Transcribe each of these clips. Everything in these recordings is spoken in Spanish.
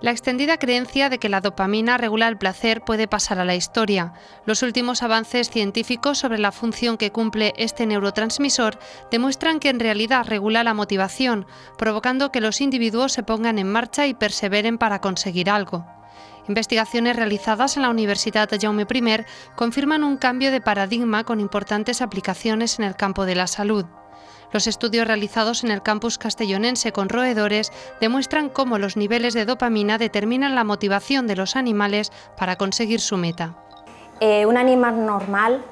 La extendida creencia de que la dopamina regula el placer puede pasar a la historia. Los últimos avances científicos sobre la función que cumple este neurotransmisor demuestran que en realidad regula la motivación, provocando que los individuos se pongan en marcha y perseveren para conseguir algo. Investigaciones realizadas en la Universidad de Jaume I confirman un cambio de paradigma con importantes aplicaciones en el campo de la salud. Los estudios realizados en el campus castellonense con roedores demuestran cómo los niveles de dopamina determinan la motivación de los animales para conseguir su meta. Eh, un animal normal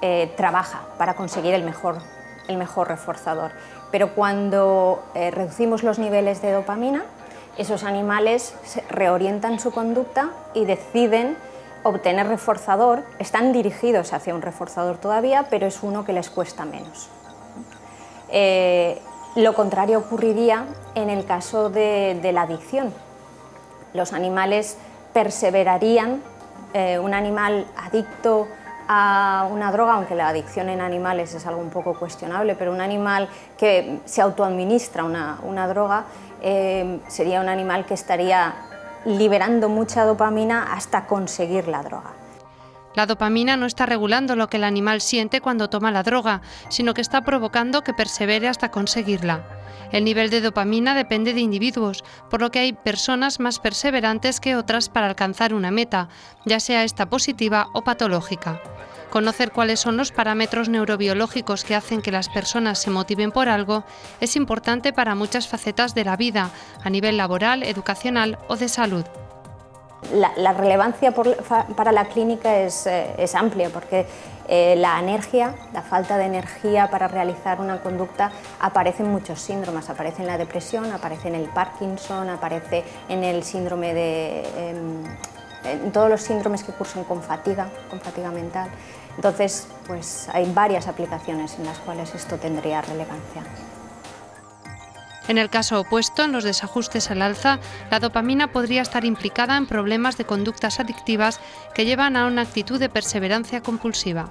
eh, trabaja para conseguir el mejor, el mejor reforzador, pero cuando eh, reducimos los niveles de dopamina, esos animales reorientan su conducta y deciden obtener reforzador, están dirigidos hacia un reforzador todavía, pero es uno que les cuesta menos. Eh, lo contrario ocurriría en el caso de, la adicción. Los animales perseverarían, eh, un animal adicto a una droga, aunque la adicción en animales es algo un poco cuestionable, pero un animal que se autoadministra una, droga eh, sería un animal que estaría liberando mucha dopamina hasta conseguir la droga. La dopamina no está regulando lo que el animal siente cuando toma la droga, sino que está provocando que persevere hasta conseguirla. El nivel de dopamina depende de individuos, por lo que hay personas más perseverantes que otras para alcanzar una meta, ya sea esta positiva o patológica. Conocer cuáles son los parámetros neurobiológicos que hacen que las personas se motiven por algo es importante para muchas facetas de la vida, a nivel laboral, educacional o de salud la, relevancia para la clínica es, eh, amplia porque eh, la energía, la falta de energía para realizar una conducta aparece en muchos síndromes, aparece en la depresión, aparece en el Parkinson, aparece en el síndrome de... Em, todos los síndromes que cursan con fatiga, con fatiga mental. Entonces, pues hay varias aplicaciones en las cuales esto tendría relevancia. En el caso opuesto, en los desajustes al alza, la dopamina podría estar implicada en problemas de conductas adictivas que llevan a una actitud de perseverancia compulsiva.